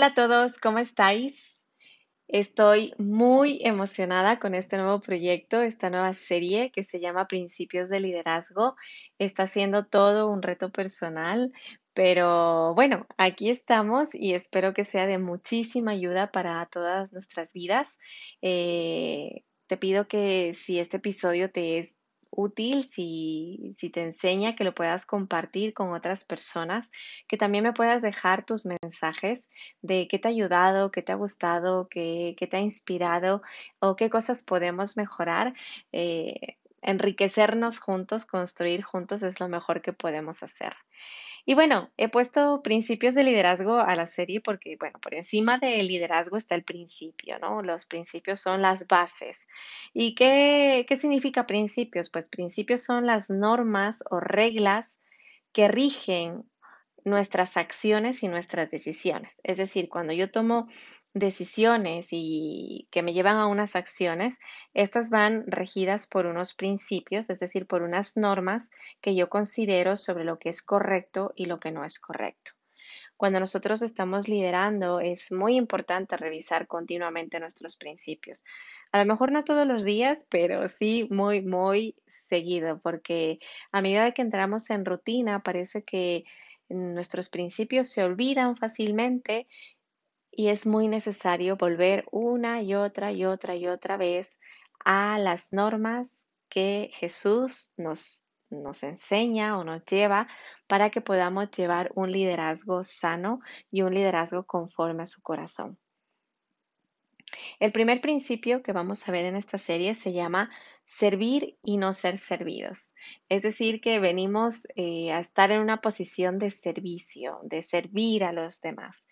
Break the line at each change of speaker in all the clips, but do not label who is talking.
Hola a todos, ¿cómo estáis? Estoy muy emocionada con este nuevo proyecto, esta nueva serie que se llama Principios de Liderazgo. Está siendo todo un reto personal, pero bueno, aquí estamos y espero que sea de muchísima ayuda para todas nuestras vidas. Eh, te pido que si este episodio te es útil, si, si te enseña, que lo puedas compartir con otras personas, que también me puedas dejar tus mensajes de qué te ha ayudado, qué te ha gustado, qué, qué te ha inspirado o qué cosas podemos mejorar. Eh, enriquecernos juntos, construir juntos es lo mejor que podemos hacer. Y bueno, he puesto principios de liderazgo a la serie porque, bueno, por encima del liderazgo está el principio, ¿no? Los principios son las bases. ¿Y qué, qué significa principios? Pues principios son las normas o reglas que rigen nuestras acciones y nuestras decisiones. Es decir, cuando yo tomo decisiones y que me llevan a unas acciones, estas van regidas por unos principios, es decir, por unas normas que yo considero sobre lo que es correcto y lo que no es correcto. Cuando nosotros estamos liderando es muy importante revisar continuamente nuestros principios. A lo mejor no todos los días, pero sí muy, muy seguido, porque a medida que entramos en rutina parece que nuestros principios se olvidan fácilmente y es muy necesario volver una y otra y otra y otra vez a las normas que Jesús nos, nos enseña o nos lleva para que podamos llevar un liderazgo sano y un liderazgo conforme a su corazón. El primer principio que vamos a ver en esta serie se llama servir y no ser servidos. Es decir, que venimos eh, a estar en una posición de servicio, de servir a los demás.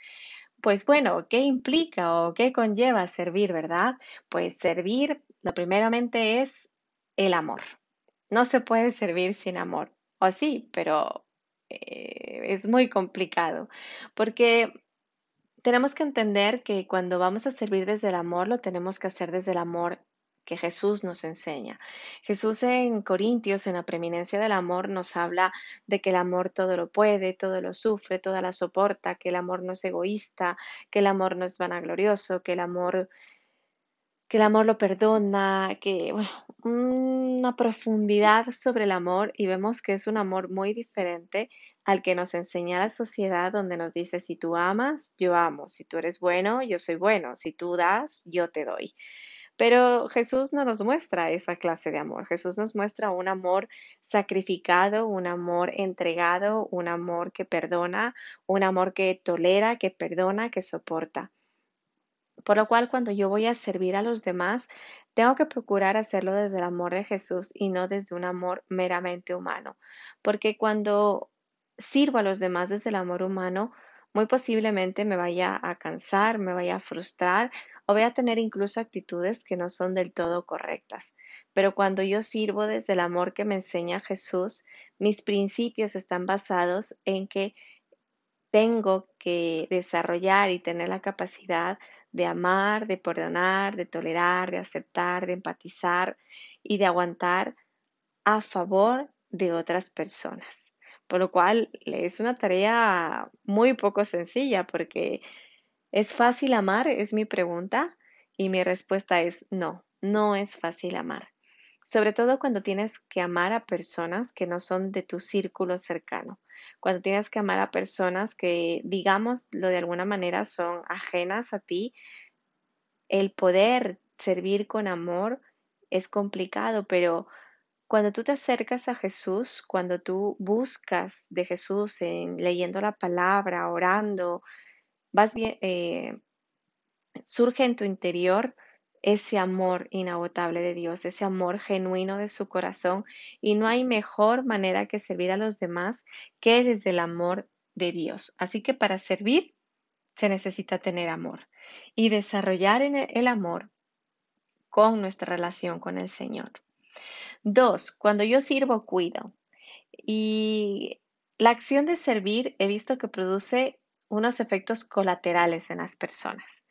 Pues bueno, ¿qué implica o qué conlleva servir, verdad? Pues servir, lo primeramente es el amor. No se puede servir sin amor. O sí, pero eh, es muy complicado porque tenemos que entender que cuando vamos a servir desde el amor, lo tenemos que hacer desde el amor que Jesús nos enseña. Jesús en Corintios, en la preeminencia del amor, nos habla de que el amor todo lo puede, todo lo sufre, todo lo soporta, que el amor no es egoísta, que el amor no es vanaglorioso, que el amor que el amor lo perdona, que una profundidad sobre el amor y vemos que es un amor muy diferente al que nos enseña la sociedad donde nos dice si tú amas, yo amo, si tú eres bueno, yo soy bueno, si tú das, yo te doy. Pero Jesús no nos muestra esa clase de amor. Jesús nos muestra un amor sacrificado, un amor entregado, un amor que perdona, un amor que tolera, que perdona, que soporta. Por lo cual, cuando yo voy a servir a los demás, tengo que procurar hacerlo desde el amor de Jesús y no desde un amor meramente humano. Porque cuando sirvo a los demás desde el amor humano, muy posiblemente me vaya a cansar, me vaya a frustrar o voy a tener incluso actitudes que no son del todo correctas. Pero cuando yo sirvo desde el amor que me enseña Jesús, mis principios están basados en que tengo que desarrollar y tener la capacidad de amar, de perdonar, de tolerar, de aceptar, de empatizar y de aguantar a favor de otras personas. Por lo cual es una tarea muy poco sencilla porque ¿es fácil amar? Es mi pregunta y mi respuesta es no, no es fácil amar. Sobre todo cuando tienes que amar a personas que no son de tu círculo cercano. Cuando tienes que amar a personas que, digámoslo de alguna manera, son ajenas a ti, el poder servir con amor es complicado, pero cuando tú te acercas a Jesús, cuando tú buscas de Jesús en leyendo la palabra, orando, eh, surge en tu interior ese amor inagotable de Dios, ese amor genuino de su corazón y no hay mejor manera que servir a los demás que desde el amor de Dios. Así que para servir se necesita tener amor y desarrollar el amor con nuestra relación con el Señor. Dos, cuando yo sirvo, cuido. Y la acción de servir he visto que produce unos efectos colaterales en las personas.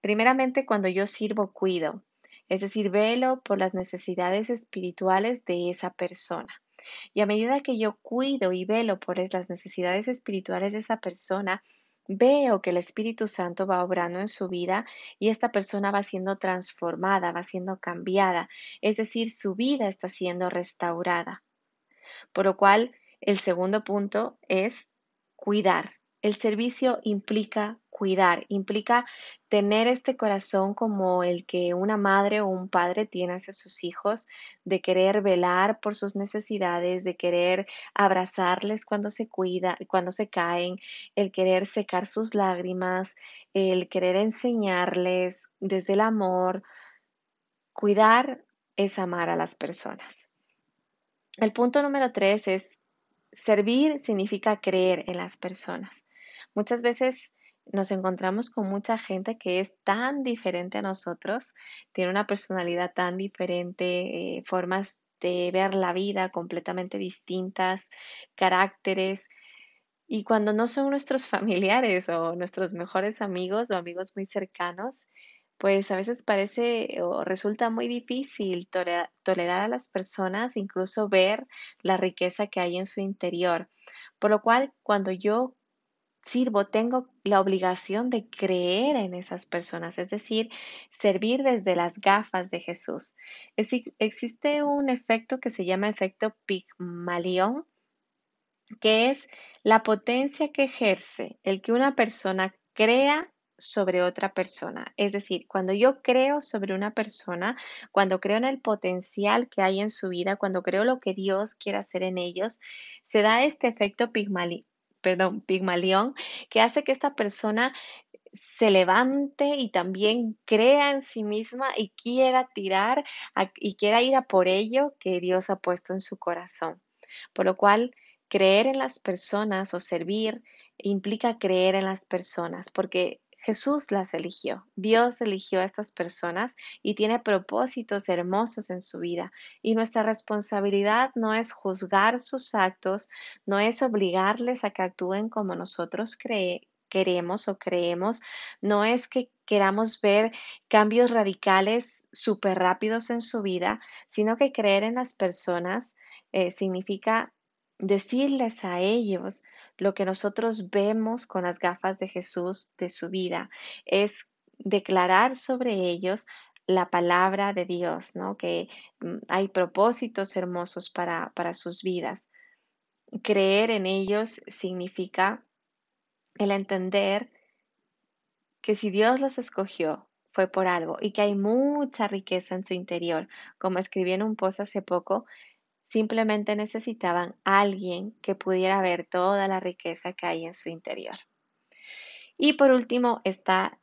Primeramente, cuando yo sirvo, cuido. Es decir, velo por las necesidades espirituales de esa persona. Y a medida que yo cuido y velo por las necesidades espirituales de esa persona, veo que el Espíritu Santo va obrando en su vida y esta persona va siendo transformada, va siendo cambiada, es decir, su vida está siendo restaurada. Por lo cual, el segundo punto es cuidar. El servicio implica cuidar, implica tener este corazón como el que una madre o un padre tiene hacia sus hijos, de querer velar por sus necesidades, de querer abrazarles cuando se cuida, cuando se caen, el querer secar sus lágrimas, el querer enseñarles desde el amor. Cuidar es amar a las personas. El punto número tres es servir significa creer en las personas. Muchas veces nos encontramos con mucha gente que es tan diferente a nosotros, tiene una personalidad tan diferente, eh, formas de ver la vida completamente distintas, caracteres. Y cuando no son nuestros familiares o nuestros mejores amigos o amigos muy cercanos, pues a veces parece o resulta muy difícil tolerar a las personas, incluso ver la riqueza que hay en su interior. Por lo cual, cuando yo sirvo, tengo la obligación de creer en esas personas, es decir, servir desde las gafas de Jesús. existe un efecto que se llama efecto Pigmalión, que es la potencia que ejerce el que una persona crea sobre otra persona. Es decir, cuando yo creo sobre una persona, cuando creo en el potencial que hay en su vida, cuando creo lo que Dios quiere hacer en ellos, se da este efecto Pigmalión perdón, Pigmalión, que hace que esta persona se levante y también crea en sí misma y quiera tirar y quiera ir a por ello que Dios ha puesto en su corazón. Por lo cual, creer en las personas o servir implica creer en las personas, porque Jesús las eligió, Dios eligió a estas personas y tiene propósitos hermosos en su vida. Y nuestra responsabilidad no es juzgar sus actos, no es obligarles a que actúen como nosotros queremos o creemos, no es que queramos ver cambios radicales súper rápidos en su vida, sino que creer en las personas eh, significa decirles a ellos lo que nosotros vemos con las gafas de Jesús de su vida, es declarar sobre ellos la palabra de Dios, ¿no? Que mm, hay propósitos hermosos para, para sus vidas. Creer en ellos significa el entender que si Dios los escogió, fue por algo y que hay mucha riqueza en su interior. Como escribí en un post hace poco, Simplemente necesitaban alguien que pudiera ver toda la riqueza que hay en su interior. Y por último está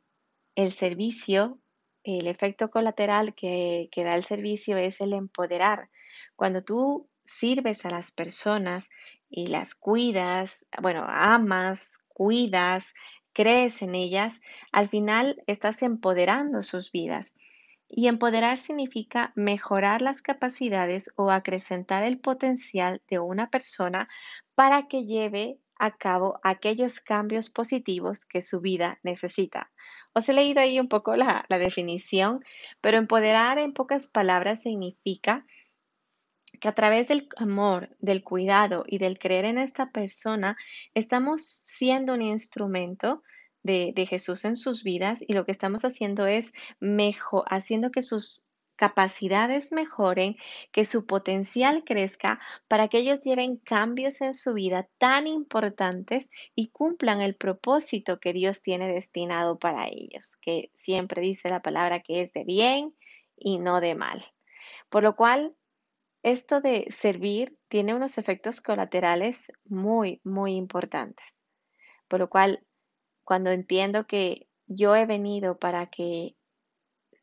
el servicio. El efecto colateral que, que da el servicio es el empoderar. Cuando tú sirves a las personas y las cuidas, bueno, amas, cuidas, crees en ellas, al final estás empoderando sus vidas. Y empoderar significa mejorar las capacidades o acrecentar el potencial de una persona para que lleve a cabo aquellos cambios positivos que su vida necesita. Os he leído ahí un poco la, la definición, pero empoderar en pocas palabras significa que a través del amor, del cuidado y del creer en esta persona, estamos siendo un instrumento de, Jesús en sus vidas y lo que estamos haciendo es mejor, haciendo que sus capacidades mejoren, que su potencial crezca para que ellos lleven cambios en su vida tan importantes y cumplan el propósito que Dios tiene destinado para ellos, que siempre dice la palabra que es de bien y no de mal. Por lo cual, esto de servir tiene unos efectos colaterales muy, muy importantes. Por lo cual, cuando entiendo que yo he venido para que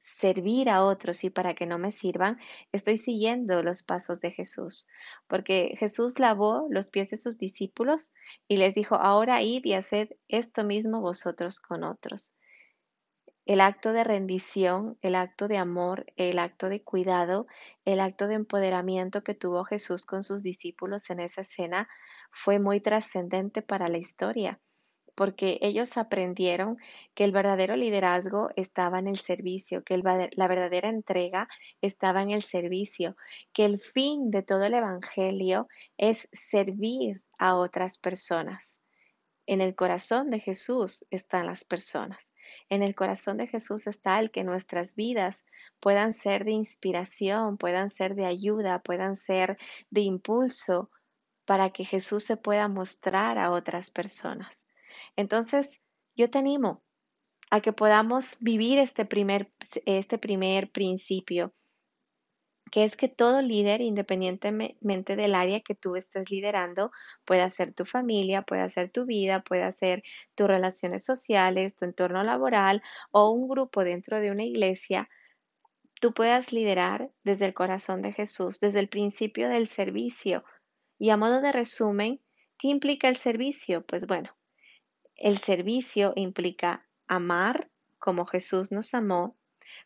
servir a otros y para que no me sirvan, estoy siguiendo los pasos de Jesús, porque Jesús lavó los pies de sus discípulos y les dijo, ahora id y haced esto mismo vosotros con otros. El acto de rendición, el acto de amor, el acto de cuidado, el acto de empoderamiento que tuvo Jesús con sus discípulos en esa escena fue muy trascendente para la historia porque ellos aprendieron que el verdadero liderazgo estaba en el servicio, que la verdadera entrega estaba en el servicio, que el fin de todo el Evangelio es servir a otras personas. En el corazón de Jesús están las personas. En el corazón de Jesús está el que nuestras vidas puedan ser de inspiración, puedan ser de ayuda, puedan ser de impulso para que Jesús se pueda mostrar a otras personas. Entonces, yo te animo a que podamos vivir este primer, este primer principio que es que todo líder, independientemente del área que tú estés liderando, puede ser tu familia, puede ser tu vida, puede ser tus relaciones sociales, tu entorno laboral o un grupo dentro de una iglesia, tú puedas liderar desde el corazón de Jesús, desde el principio del servicio. Y a modo de resumen, ¿qué implica el servicio? Pues bueno, el servicio implica amar como Jesús nos amó,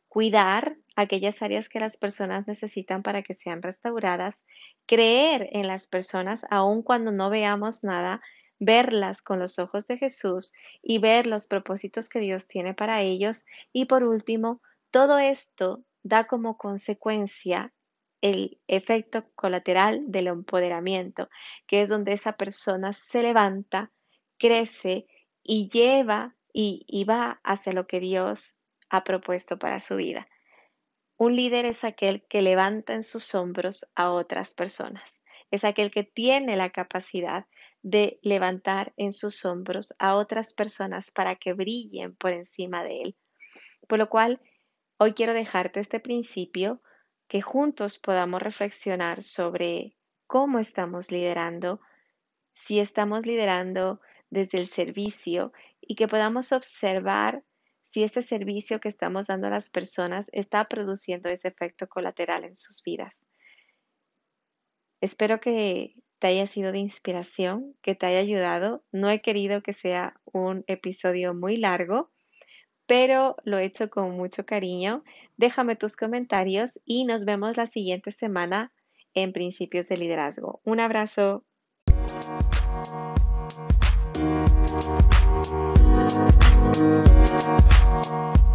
cuidar aquellas áreas que las personas necesitan para que sean restauradas, creer en las personas aun cuando no veamos nada, verlas con los ojos de Jesús y ver los propósitos que Dios tiene para ellos. Y por último, todo esto da como consecuencia el efecto colateral del empoderamiento, que es donde esa persona se levanta, crece y lleva y, va hacia lo que Dios ha propuesto para su vida. Un líder es aquel que levanta en sus hombros a otras personas. Es aquel que tiene la capacidad de levantar en sus hombros a otras personas para que brillen por encima de él. Por lo cual, hoy quiero dejarte este principio, que juntos podamos reflexionar sobre cómo estamos liderando, si estamos liderando desde el servicio y que podamos observar si este servicio que estamos dando a las personas está produciendo ese efecto colateral en sus vidas. Espero que te haya sido de inspiración, que te haya ayudado. No he querido que sea un episodio muy largo, pero lo he hecho con mucho cariño. Déjame tus comentarios y nos vemos la siguiente semana en Principios de Liderazgo. Un abrazo. We'll be right.